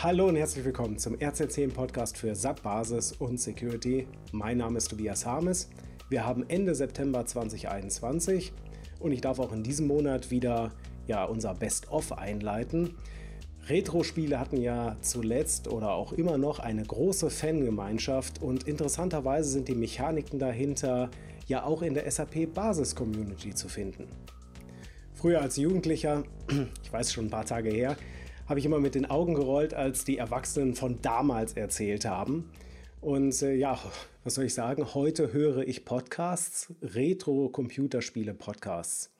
Hallo und herzlich willkommen zum RZ10 Podcast für SAP Basis und Security. Mein Name ist Tobias Harmes. Wir haben Ende September 2021 und ich darf auch in diesem Monat wieder ja, unser Best-of einleiten. Retro-Spiele hatten ja zuletzt oder auch immer noch eine große Fangemeinschaft und interessanterweise sind die Mechaniken dahinter ja auch in der SAP-Basis-Community zu finden. Früher als Jugendlicher, ich weiß schon ein paar Tage her, habe ich immer mit den Augen gerollt, als die Erwachsenen von damals erzählt haben. Und äh, ja, was soll ich sagen? Heute höre ich Podcasts, Retro-Computerspiele-Podcasts.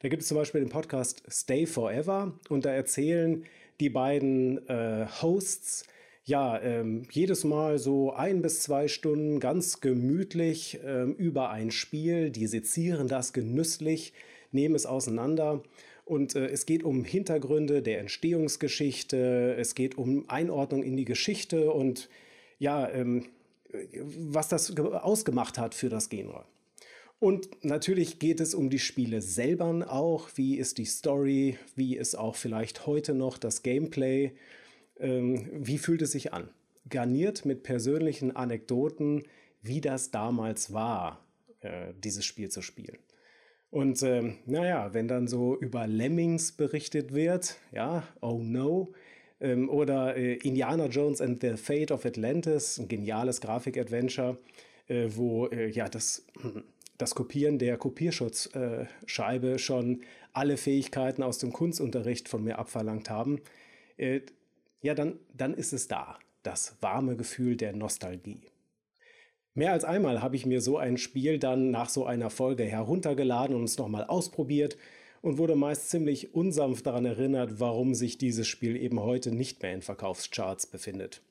Da gibt es zum Beispiel den Podcast Stay Forever und da erzählen die beiden äh, Hosts ja ähm, jedes Mal so ein bis zwei Stunden ganz gemütlich ähm, über ein Spiel. Die sezieren das genüsslich, nehmen es auseinander und äh, es geht um Hintergründe der Entstehungsgeschichte, es geht um Einordnung in die Geschichte und ja, ähm, was das ausgemacht hat für das Genre. Und natürlich geht es um die Spiele selber auch. Wie ist die Story? Wie ist auch vielleicht heute noch das Gameplay? Ähm, wie fühlt es sich an? Garniert mit persönlichen Anekdoten, wie das damals war, äh, dieses Spiel zu spielen. Und ähm, naja, wenn dann so über Lemmings berichtet wird, ja, oh no, ähm, oder äh, Indiana Jones and the Fate of Atlantis, ein geniales Grafik-Adventure, äh, wo äh, ja das, das Kopieren der Kopierschutzscheibe äh, schon alle Fähigkeiten aus dem Kunstunterricht von mir abverlangt haben, äh, ja, dann, dann ist es da, das warme Gefühl der Nostalgie. Mehr als einmal habe ich mir so ein Spiel dann nach so einer Folge heruntergeladen und es nochmal ausprobiert und wurde meist ziemlich unsanft daran erinnert, warum sich dieses Spiel eben heute nicht mehr in Verkaufscharts befindet.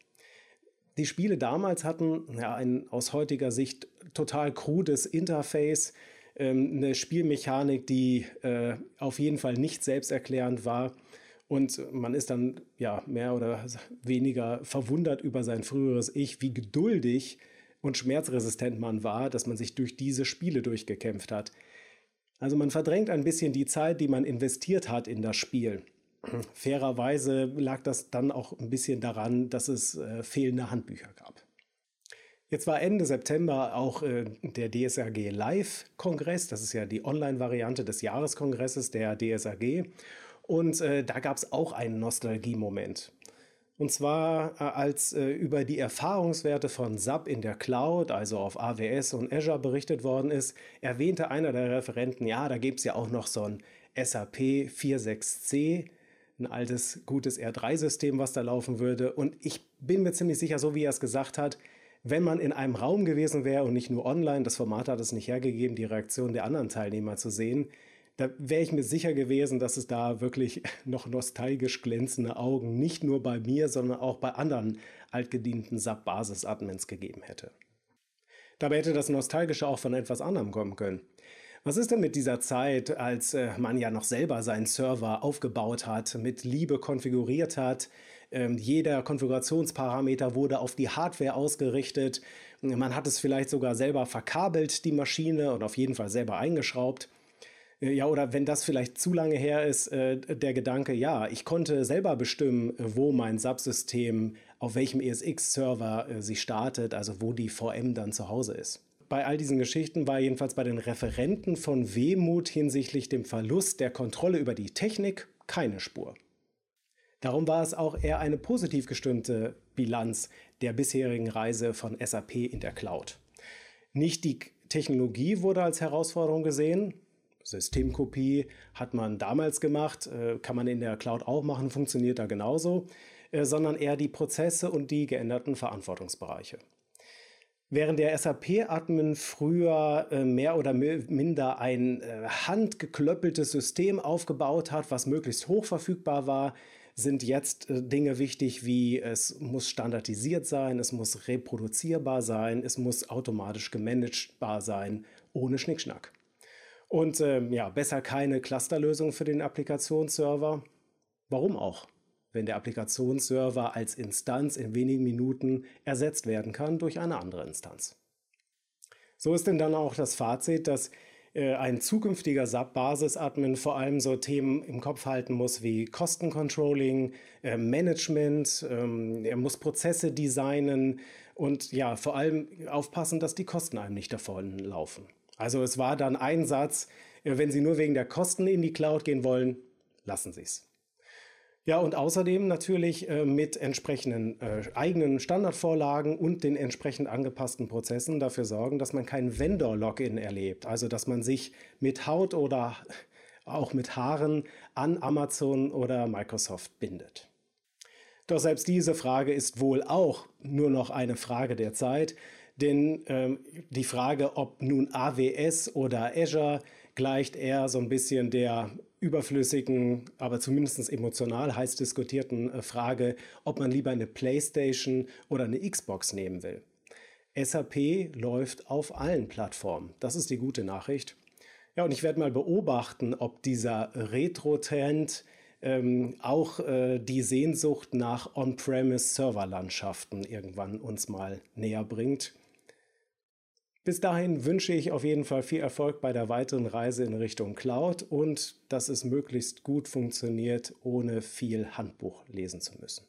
Die Spiele damals hatten ja, ein aus heutiger Sicht total krudes Interface, ähm, eine Spielmechanik, die äh, auf jeden Fall nicht selbsterklärend war. Und man ist dann ja mehr oder weniger verwundert über sein früheres Ich, wie geduldig und schmerzresistent man war, dass man sich durch diese Spiele durchgekämpft hat. Also man verdrängt ein bisschen die Zeit, die man investiert hat in das Spiel. Fairerweise lag das dann auch ein bisschen daran, dass es äh, fehlende Handbücher gab. Jetzt war Ende September auch äh, der DSAG Live-Kongress. Das ist ja die Online-Variante des Jahreskongresses der DSAG. Und äh, da gab es auch einen Nostalgie-Moment. Und zwar äh, als äh, über die Erfahrungswerte von SAP in der Cloud, also auf AWS und Azure berichtet worden ist, erwähnte einer der Referenten, ja, da gibt es ja auch noch so ein SAP 46C, ein altes, gutes R3-System, was da laufen würde. Und ich bin mir ziemlich sicher, so wie er es gesagt hat, wenn man in einem Raum gewesen wäre und nicht nur online, das Format hat es nicht hergegeben, die Reaktion der anderen Teilnehmer zu sehen, da wäre ich mir sicher gewesen, dass es da wirklich noch nostalgisch glänzende Augen nicht nur bei mir, sondern auch bei anderen altgedienten SAP-Basis-Admins gegeben hätte. Dabei hätte das Nostalgische auch von etwas anderem kommen können. Was ist denn mit dieser Zeit, als äh, man ja noch selber seinen Server aufgebaut hat, mit Liebe konfiguriert hat? Ähm, jeder Konfigurationsparameter wurde auf die Hardware ausgerichtet. Man hat es vielleicht sogar selber verkabelt, die Maschine, und auf jeden Fall selber eingeschraubt. Äh, ja, oder wenn das vielleicht zu lange her ist, äh, der Gedanke, ja, ich konnte selber bestimmen, wo mein Subsystem, auf welchem ESX-Server äh, sie startet, also wo die VM dann zu Hause ist. Bei all diesen Geschichten war jedenfalls bei den Referenten von Wehmut hinsichtlich dem Verlust der Kontrolle über die Technik keine Spur. Darum war es auch eher eine positiv gestimmte Bilanz der bisherigen Reise von SAP in der Cloud. Nicht die Technologie wurde als Herausforderung gesehen, Systemkopie hat man damals gemacht, äh, kann man in der Cloud auch machen, funktioniert da genauso, äh, sondern eher die Prozesse und die geänderten Verantwortungsbereiche. Während der SAP-Admin früher äh, mehr oder minder ein handgeklöppeltes System aufgebaut hat, was möglichst hoch verfügbar war, sind jetzt Dinge wichtig wie es muss standardisiert sein, es muss reproduzierbar sein, es muss automatisch gemanagbar sein, ohne Schnickschnack. Und ähm, ja, besser keine Clusterlösung für den Applikationsserver. Warum auch? Wenn der Applikationsserver als Instanz in wenigen Minuten ersetzt werden kann durch eine andere Instanz. So ist denn dann auch das Fazit, dass äh, ein zukünftiger SAP-Basis-Admin vor allem so Themen im Kopf halten muss wie Kostencontrolling, äh, Management, ähm, er muss Prozesse designen und ja, vor allem aufpassen, dass die Kosten einem nicht davon laufen. Also es war dann ein Satz, äh, wenn Sie nur wegen der Kosten in die Cloud gehen wollen, lassen Sie es. Ja, und außerdem natürlich äh, mit entsprechenden äh, eigenen Standardvorlagen und den entsprechend angepassten Prozessen dafür sorgen, dass man kein Vendor-Login erlebt. Also, dass man sich mit Haut oder auch mit Haaren an Amazon oder Microsoft bindet. Doch selbst diese Frage ist wohl auch nur noch eine Frage der Zeit, denn ähm, die Frage, ob nun AWS oder Azure gleicht eher so ein bisschen der überflüssigen, aber zumindest emotional heiß diskutierten äh, Frage, ob man lieber eine PlayStation oder eine Xbox nehmen will. SAP läuft auf allen Plattformen. Das ist die gute Nachricht. Ja, und ich werde mal beobachten, ob dieser Retro-Trend ähm, auch äh, die Sehnsucht nach On-Premise-Serverlandschaften irgendwann uns mal näher bringt. Bis dahin wünsche ich auf jeden Fall viel Erfolg bei der weiteren Reise in Richtung Cloud und dass es möglichst gut funktioniert, ohne viel Handbuch lesen zu müssen.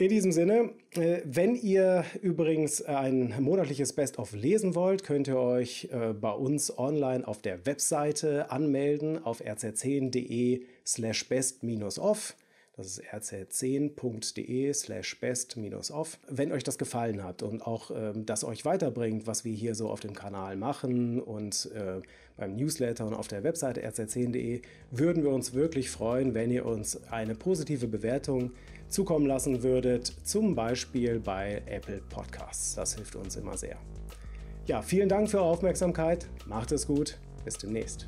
In diesem Sinne, äh, wenn ihr übrigens ein monatliches Best-of lesen wollt, könnt ihr euch äh, bei uns online auf der Webseite anmelden auf rz10.de slash best-off. Das ist rz10.de slash best-off. Wenn euch das gefallen hat und auch ähm, das euch weiterbringt, was wir hier so auf dem Kanal machen und äh, beim Newsletter und auf der Webseite rz10.de, würden wir uns wirklich freuen, wenn ihr uns eine positive Bewertung zukommen lassen würdet, zum Beispiel bei Apple Podcasts. Das hilft uns immer sehr. Ja, vielen Dank für eure Aufmerksamkeit. Macht es gut. Bis demnächst.